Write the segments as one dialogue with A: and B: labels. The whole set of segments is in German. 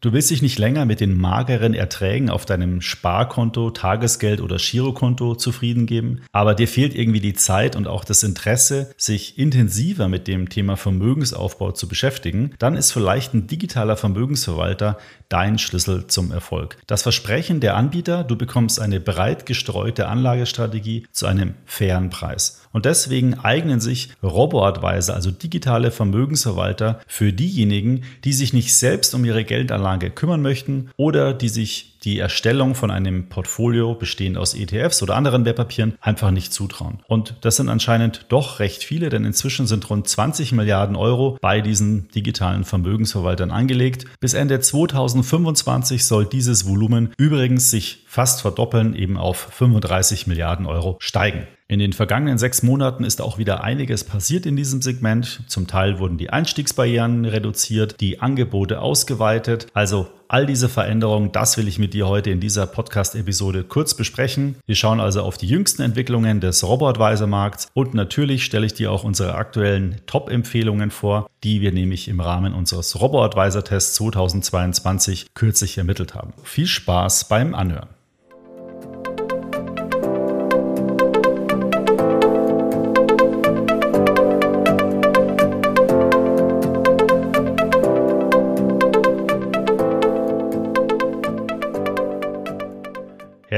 A: Du willst dich nicht länger mit den mageren Erträgen auf deinem Sparkonto, Tagesgeld oder Girokonto zufrieden geben, aber dir fehlt irgendwie die Zeit und auch das Interesse, sich intensiver mit dem Thema Vermögensaufbau zu beschäftigen, dann ist vielleicht ein digitaler Vermögensverwalter dein Schlüssel zum Erfolg. Das Versprechen der Anbieter, du bekommst eine breit gestreute Anlagestrategie zu einem fairen Preis. Und deswegen eignen sich Robo-Advisor, also digitale Vermögensverwalter, für diejenigen, die sich nicht selbst um ihre Geldanlage kümmern möchten oder die sich die Erstellung von einem Portfolio bestehend aus ETFs oder anderen Wertpapieren einfach nicht zutrauen. Und das sind anscheinend doch recht viele, denn inzwischen sind rund 20 Milliarden Euro bei diesen digitalen Vermögensverwaltern angelegt. Bis Ende 2025 soll dieses Volumen übrigens sich fast verdoppeln, eben auf 35 Milliarden Euro steigen. In den vergangenen sechs Monaten ist auch wieder einiges passiert in diesem Segment. Zum Teil wurden die Einstiegsbarrieren reduziert, die Angebote ausgeweitet. Also all diese Veränderungen, das will ich mit dir heute in dieser Podcast-Episode kurz besprechen. Wir schauen also auf die jüngsten Entwicklungen des Robo-Advisor-Markts und natürlich stelle ich dir auch unsere aktuellen Top-Empfehlungen vor, die wir nämlich im Rahmen unseres Robo-Advisor-Tests 2022 kürzlich ermittelt haben. Viel Spaß beim Anhören.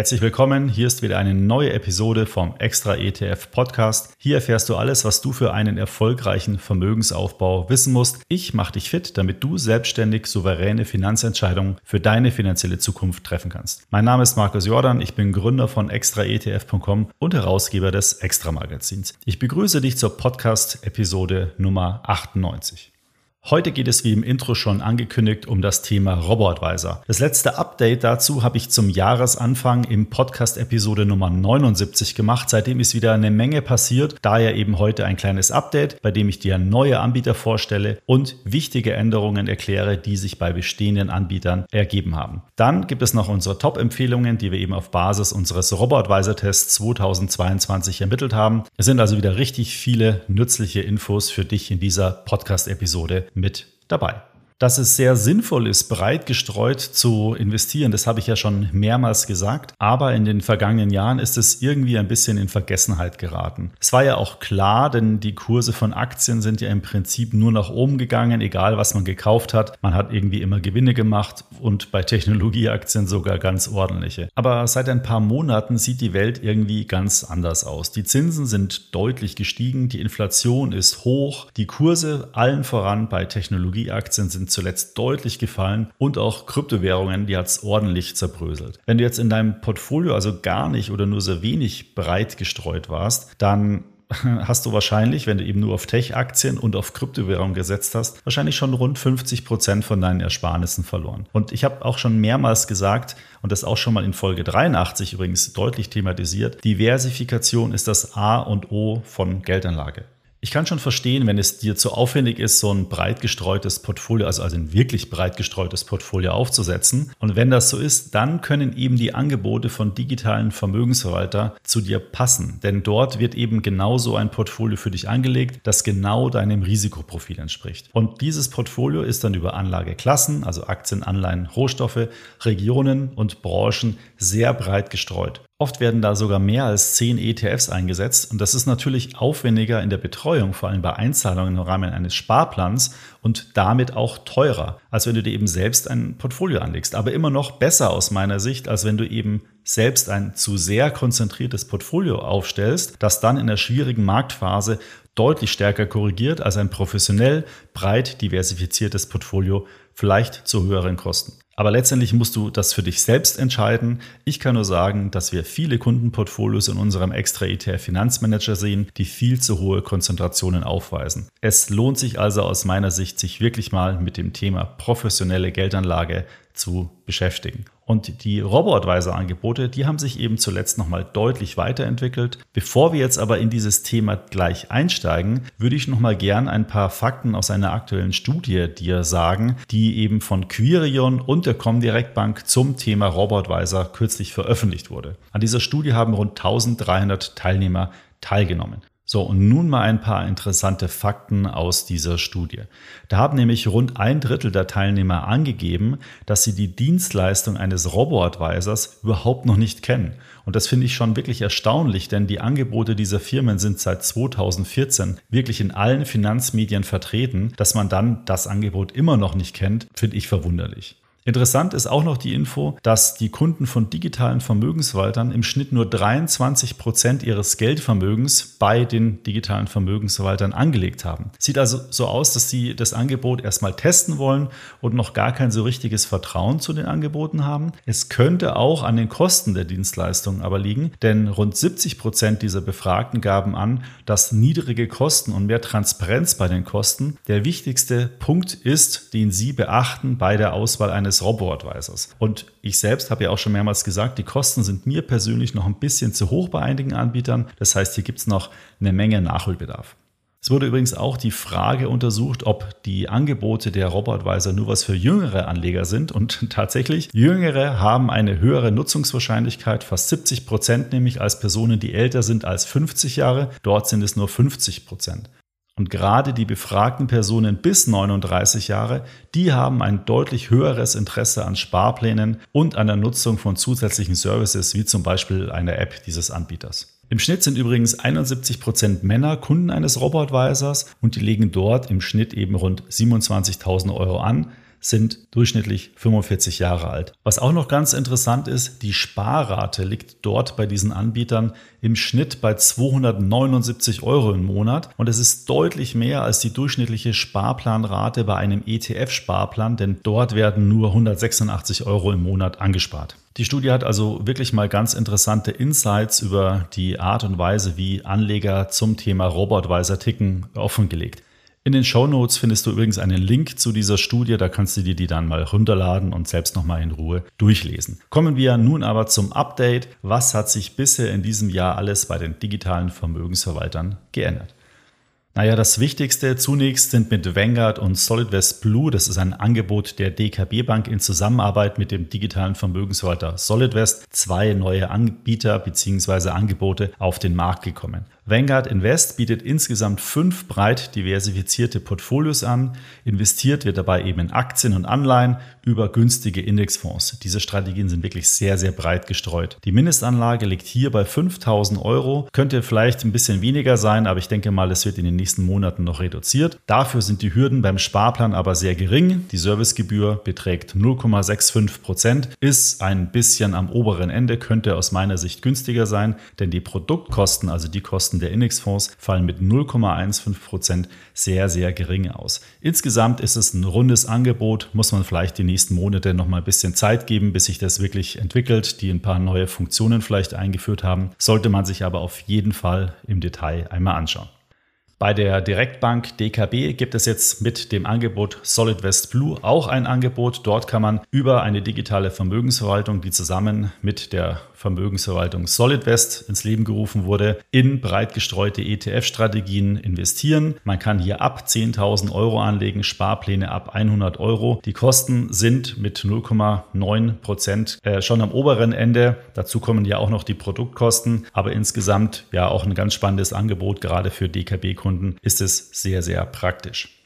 A: Herzlich willkommen. Hier ist wieder eine neue Episode vom Extra ETF Podcast. Hier erfährst du alles, was du für einen erfolgreichen Vermögensaufbau wissen musst. Ich mache dich fit, damit du selbstständig souveräne Finanzentscheidungen für deine finanzielle Zukunft treffen kannst. Mein Name ist Markus Jordan. Ich bin Gründer von extraetf.com und Herausgeber des Extra Magazins. Ich begrüße dich zur Podcast Episode Nummer 98. Heute geht es wie im Intro schon angekündigt um das Thema RoboAdvisor. Das letzte Update dazu habe ich zum Jahresanfang im Podcast Episode Nummer 79 gemacht. Seitdem ist wieder eine Menge passiert. Daher eben heute ein kleines Update, bei dem ich dir neue Anbieter vorstelle und wichtige Änderungen erkläre, die sich bei bestehenden Anbietern ergeben haben. Dann gibt es noch unsere Top-Empfehlungen, die wir eben auf Basis unseres RoboAdvisor-Tests 2022 ermittelt haben. Es sind also wieder richtig viele nützliche Infos für dich in dieser Podcast-Episode mit dabei dass es sehr sinnvoll ist, breit gestreut zu investieren. Das habe ich ja schon mehrmals gesagt. Aber in den vergangenen Jahren ist es irgendwie ein bisschen in Vergessenheit geraten. Es war ja auch klar, denn die Kurse von Aktien sind ja im Prinzip nur nach oben gegangen, egal was man gekauft hat. Man hat irgendwie immer Gewinne gemacht und bei Technologieaktien sogar ganz ordentliche. Aber seit ein paar Monaten sieht die Welt irgendwie ganz anders aus. Die Zinsen sind deutlich gestiegen, die Inflation ist hoch, die Kurse allen voran bei Technologieaktien sind zuletzt deutlich gefallen und auch Kryptowährungen, die hat es ordentlich zerbröselt. Wenn du jetzt in deinem Portfolio also gar nicht oder nur sehr wenig breit gestreut warst, dann hast du wahrscheinlich, wenn du eben nur auf Tech-Aktien und auf Kryptowährungen gesetzt hast, wahrscheinlich schon rund 50 Prozent von deinen Ersparnissen verloren. Und ich habe auch schon mehrmals gesagt, und das auch schon mal in Folge 83 übrigens deutlich thematisiert, Diversifikation ist das A und O von Geldanlage. Ich kann schon verstehen, wenn es dir zu aufwendig ist, so ein breit gestreutes Portfolio, also, also ein wirklich breit gestreutes Portfolio aufzusetzen. Und wenn das so ist, dann können eben die Angebote von digitalen Vermögensverwalter zu dir passen. Denn dort wird eben genau so ein Portfolio für dich angelegt, das genau deinem Risikoprofil entspricht. Und dieses Portfolio ist dann über Anlageklassen, also Aktien, Anleihen, Rohstoffe, Regionen und Branchen sehr breit gestreut. Oft werden da sogar mehr als zehn ETFs eingesetzt und das ist natürlich aufwendiger in der Betreuung, vor allem bei Einzahlungen im Rahmen eines Sparplans und damit auch teurer, als wenn du dir eben selbst ein Portfolio anlegst. Aber immer noch besser aus meiner Sicht, als wenn du eben selbst ein zu sehr konzentriertes Portfolio aufstellst, das dann in der schwierigen Marktphase deutlich stärker korrigiert als ein professionell breit diversifiziertes Portfolio, vielleicht zu höheren Kosten. Aber letztendlich musst du das für dich selbst entscheiden. Ich kann nur sagen, dass wir viele Kundenportfolios in unserem extra ETF Finanzmanager sehen, die viel zu hohe Konzentrationen aufweisen. Es lohnt sich also aus meiner Sicht, sich wirklich mal mit dem Thema professionelle Geldanlage zu beschäftigen. Und die Robo-Advisor-Angebote, die haben sich eben zuletzt nochmal deutlich weiterentwickelt. Bevor wir jetzt aber in dieses Thema gleich einsteigen, würde ich nochmal gern ein paar Fakten aus einer aktuellen Studie dir sagen, die eben von Quirion und der Comdirect Bank zum Thema Robo-Advisor kürzlich veröffentlicht wurde. An dieser Studie haben rund 1300 Teilnehmer teilgenommen. So, und nun mal ein paar interessante Fakten aus dieser Studie. Da haben nämlich rund ein Drittel der Teilnehmer angegeben, dass sie die Dienstleistung eines Robo-Advisors überhaupt noch nicht kennen. Und das finde ich schon wirklich erstaunlich, denn die Angebote dieser Firmen sind seit 2014 wirklich in allen Finanzmedien vertreten. Dass man dann das Angebot immer noch nicht kennt, finde ich verwunderlich. Interessant ist auch noch die Info, dass die Kunden von digitalen Vermögensverwaltern im Schnitt nur 23 Prozent ihres Geldvermögens bei den digitalen Vermögensverwaltern angelegt haben. Sieht also so aus, dass sie das Angebot erstmal testen wollen und noch gar kein so richtiges Vertrauen zu den Angeboten haben. Es könnte auch an den Kosten der Dienstleistungen aber liegen, denn rund 70 Prozent dieser Befragten gaben an, dass niedrige Kosten und mehr Transparenz bei den Kosten der wichtigste Punkt ist, den sie beachten bei der Auswahl eines eines Robo-Advisors. Und ich selbst habe ja auch schon mehrmals gesagt, die Kosten sind mir persönlich noch ein bisschen zu hoch bei einigen Anbietern. Das heißt, hier gibt es noch eine Menge Nachholbedarf. Es wurde übrigens auch die Frage untersucht, ob die Angebote der Robo-Advisor nur was für jüngere Anleger sind. Und tatsächlich, Jüngere haben eine höhere Nutzungswahrscheinlichkeit, fast 70 Prozent nämlich als Personen, die älter sind als 50 Jahre. Dort sind es nur 50 Prozent. Und gerade die befragten Personen bis 39 Jahre, die haben ein deutlich höheres Interesse an Sparplänen und an der Nutzung von zusätzlichen Services, wie zum Beispiel einer App dieses Anbieters. Im Schnitt sind übrigens 71 Prozent Männer Kunden eines Robo-Advisors und die legen dort im Schnitt eben rund 27.000 Euro an, sind durchschnittlich 45 Jahre alt. Was auch noch ganz interessant ist, die Sparrate liegt dort bei diesen Anbietern im Schnitt bei 279 Euro im Monat und es ist deutlich mehr als die durchschnittliche Sparplanrate bei einem ETF-Sparplan, denn dort werden nur 186 Euro im Monat angespart. Die Studie hat also wirklich mal ganz interessante Insights über die Art und Weise, wie Anleger zum Thema Robotweiser ticken, offengelegt. In den Show Notes findest du übrigens einen Link zu dieser Studie, da kannst du dir die dann mal runterladen und selbst nochmal in Ruhe durchlesen. Kommen wir nun aber zum Update. Was hat sich bisher in diesem Jahr alles bei den digitalen Vermögensverwaltern geändert? Naja, das Wichtigste zunächst sind mit Vanguard und SolidWest Blue, das ist ein Angebot der DKB Bank in Zusammenarbeit mit dem digitalen Vermögensverwalter SolidWest, zwei neue Anbieter bzw. Angebote auf den Markt gekommen. Vanguard Invest bietet insgesamt fünf breit diversifizierte Portfolios an. Investiert wird dabei eben in Aktien und Anleihen über günstige Indexfonds. Diese Strategien sind wirklich sehr, sehr breit gestreut. Die Mindestanlage liegt hier bei 5000 Euro. Könnte vielleicht ein bisschen weniger sein, aber ich denke mal, es wird in den nächsten Monaten noch reduziert. Dafür sind die Hürden beim Sparplan aber sehr gering. Die Servicegebühr beträgt 0,65 Prozent, ist ein bisschen am oberen Ende, könnte aus meiner Sicht günstiger sein, denn die Produktkosten, also die Kosten der Indexfonds fallen mit 0,15 Prozent sehr, sehr gering aus. Insgesamt ist es ein rundes Angebot, muss man vielleicht die nächsten Monate noch mal ein bisschen Zeit geben, bis sich das wirklich entwickelt, die ein paar neue Funktionen vielleicht eingeführt haben. Sollte man sich aber auf jeden Fall im Detail einmal anschauen. Bei der Direktbank DKB gibt es jetzt mit dem Angebot Solid West Blue auch ein Angebot. Dort kann man über eine digitale Vermögensverwaltung, die zusammen mit der Vermögensverwaltung Solid West ins Leben gerufen wurde, in breit gestreute ETF-Strategien investieren. Man kann hier ab 10.000 Euro anlegen, Sparpläne ab 100 Euro. Die Kosten sind mit 0,9 Prozent äh, schon am oberen Ende. Dazu kommen ja auch noch die Produktkosten, aber insgesamt ja auch ein ganz spannendes Angebot, gerade für DKB-Kunden Kunden ist es sehr, sehr praktisch.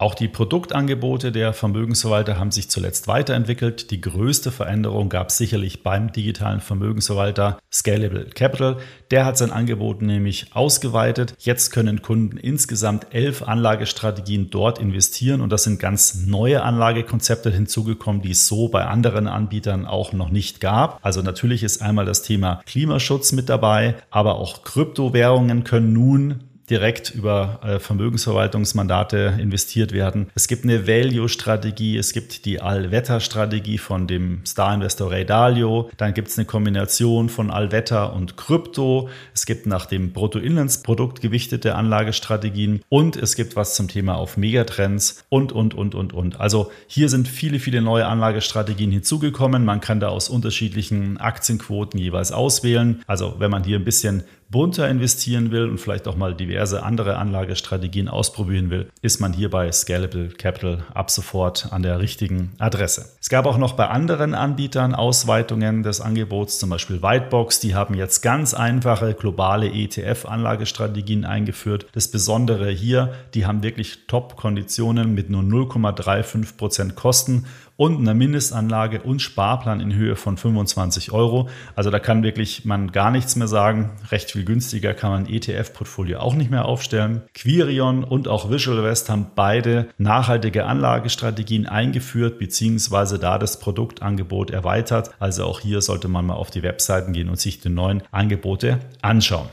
A: Auch die Produktangebote der Vermögensverwalter haben sich zuletzt weiterentwickelt. Die größte Veränderung gab es sicherlich beim digitalen Vermögensverwalter Scalable Capital. Der hat sein Angebot nämlich ausgeweitet. Jetzt können Kunden insgesamt elf Anlagestrategien dort investieren und das sind ganz neue Anlagekonzepte hinzugekommen, die es so bei anderen Anbietern auch noch nicht gab. Also natürlich ist einmal das Thema Klimaschutz mit dabei, aber auch Kryptowährungen können nun direkt über äh, Vermögensverwaltungsmandate investiert werden. Es gibt eine Value-Strategie, es gibt die Allwetter-Strategie von dem Star-Investor Ray Dalio, dann gibt es eine Kombination von Allwetter und Krypto, es gibt nach dem Bruttoinlandsprodukt gewichtete Anlagestrategien und es gibt was zum Thema auf Megatrends und, und, und, und, und. Also hier sind viele, viele neue Anlagestrategien hinzugekommen. Man kann da aus unterschiedlichen Aktienquoten jeweils auswählen. Also wenn man hier ein bisschen bunter investieren will und vielleicht auch mal diverse andere Anlagestrategien ausprobieren will, ist man hier bei Scalable Capital ab sofort an der richtigen Adresse. Es gab auch noch bei anderen Anbietern Ausweitungen des Angebots, zum Beispiel Whitebox, die haben jetzt ganz einfache globale ETF-Anlagestrategien eingeführt. Das Besondere hier, die haben wirklich Top-Konditionen mit nur 0,35% Kosten und einer Mindestanlage und Sparplan in Höhe von 25 Euro. Also da kann wirklich man gar nichts mehr sagen. Recht viel günstiger kann man ETF-Portfolio auch nicht mehr aufstellen. Quirion und auch Visual West haben beide nachhaltige Anlagestrategien eingeführt bzw. da das Produktangebot erweitert. Also auch hier sollte man mal auf die Webseiten gehen und sich die neuen Angebote anschauen.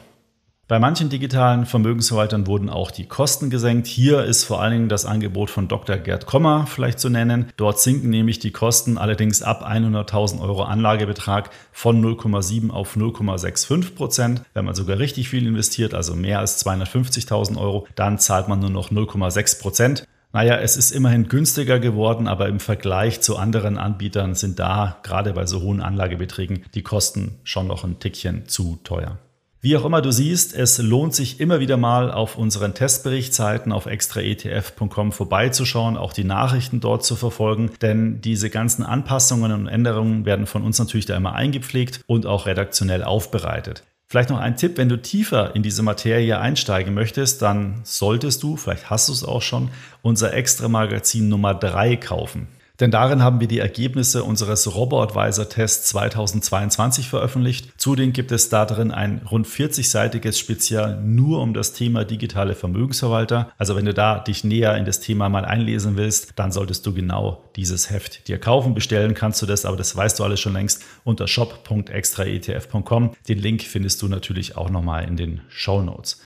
A: Bei manchen digitalen Vermögensverwaltern wurden auch die Kosten gesenkt. Hier ist vor allen Dingen das Angebot von Dr. Gerd Kommer vielleicht zu nennen. Dort sinken nämlich die Kosten allerdings ab 100.000 Euro Anlagebetrag von 0,7 auf 0,65 Prozent. Wenn man sogar richtig viel investiert, also mehr als 250.000 Euro, dann zahlt man nur noch 0,6 Prozent. Naja, es ist immerhin günstiger geworden, aber im Vergleich zu anderen Anbietern sind da gerade bei so hohen Anlagebeträgen die Kosten schon noch ein Tickchen zu teuer. Wie auch immer du siehst, es lohnt sich immer wieder mal auf unseren Testberichtsseiten auf extraetf.com vorbeizuschauen, auch die Nachrichten dort zu verfolgen, denn diese ganzen Anpassungen und Änderungen werden von uns natürlich da immer eingepflegt und auch redaktionell aufbereitet. Vielleicht noch ein Tipp, wenn du tiefer in diese Materie einsteigen möchtest, dann solltest du, vielleicht hast du es auch schon, unser Extra-Magazin Nummer 3 kaufen. Denn darin haben wir die Ergebnisse unseres Robo-Advisor-Tests 2022 veröffentlicht. Zudem gibt es da drin ein rund 40-seitiges Spezial nur um das Thema digitale Vermögensverwalter. Also wenn du da dich näher in das Thema mal einlesen willst, dann solltest du genau dieses Heft dir kaufen. Bestellen kannst du das, aber das weißt du alles schon längst unter shop.extraetf.com. Den Link findest du natürlich auch nochmal in den Show Notes.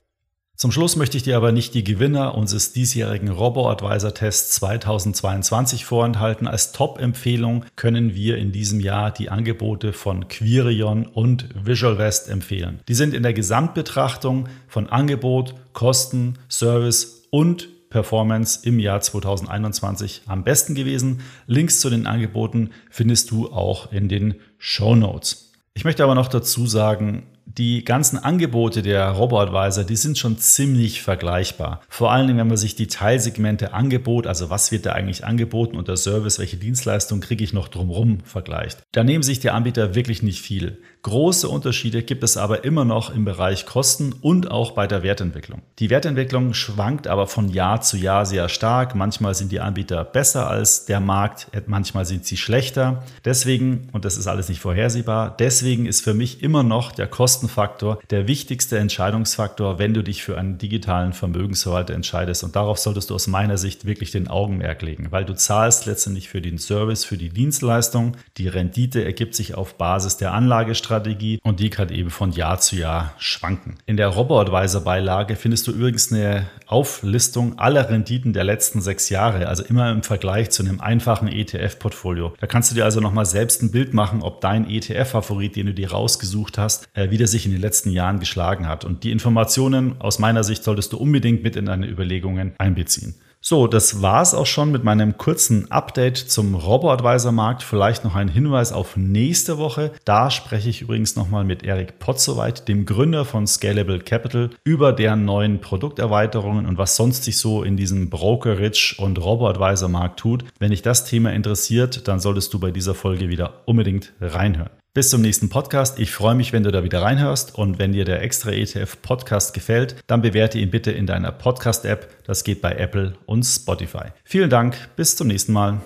A: Zum Schluss möchte ich dir aber nicht die Gewinner unseres diesjährigen Robo-Advisor-Tests 2022 vorenthalten. Als Top-Empfehlung können wir in diesem Jahr die Angebote von Quirion und Visual West empfehlen. Die sind in der Gesamtbetrachtung von Angebot, Kosten, Service und Performance im Jahr 2021 am besten gewesen. Links zu den Angeboten findest du auch in den Show Notes. Ich möchte aber noch dazu sagen, die ganzen Angebote der Robo-Advisor, die sind schon ziemlich vergleichbar. Vor allen Dingen, wenn man sich die Teilsegmente Angebot, also was wird da eigentlich angeboten und der Service, welche Dienstleistung kriege ich noch drumherum vergleicht. Da nehmen sich die Anbieter wirklich nicht viel. Große Unterschiede gibt es aber immer noch im Bereich Kosten und auch bei der Wertentwicklung. Die Wertentwicklung schwankt aber von Jahr zu Jahr sehr stark. Manchmal sind die Anbieter besser als der Markt, manchmal sind sie schlechter. Deswegen, und das ist alles nicht vorhersehbar, deswegen ist für mich immer noch der Kostenfaktor der wichtigste Entscheidungsfaktor, wenn du dich für einen digitalen Vermögensverwalter entscheidest. Und darauf solltest du aus meiner Sicht wirklich den Augenmerk legen, weil du zahlst letztendlich für den Service, für die Dienstleistung. Die Rendite ergibt sich auf Basis der Anlagestrategie Strategie und die kann eben von Jahr zu Jahr schwanken. In der Robo-Advisor-Beilage findest du übrigens eine Auflistung aller Renditen der letzten sechs Jahre, also immer im Vergleich zu einem einfachen ETF-Portfolio. Da kannst du dir also nochmal selbst ein Bild machen, ob dein ETF-Favorit, den du dir rausgesucht hast, äh, wie der sich in den letzten Jahren geschlagen hat. Und die Informationen aus meiner Sicht solltest du unbedingt mit in deine Überlegungen einbeziehen. So, das war's auch schon mit meinem kurzen Update zum Robo-Advisor-Markt. Vielleicht noch ein Hinweis auf nächste Woche. Da spreche ich übrigens nochmal mit Erik Potzowait, dem Gründer von Scalable Capital, über deren neuen Produkterweiterungen und was sonst sich so in diesem Brokerage und Robo-Advisor-Markt tut. Wenn dich das Thema interessiert, dann solltest du bei dieser Folge wieder unbedingt reinhören. Bis zum nächsten Podcast. Ich freue mich, wenn du da wieder reinhörst. Und wenn dir der Extra ETF Podcast gefällt, dann bewerte ihn bitte in deiner Podcast-App. Das geht bei Apple und Spotify. Vielen Dank. Bis zum nächsten Mal.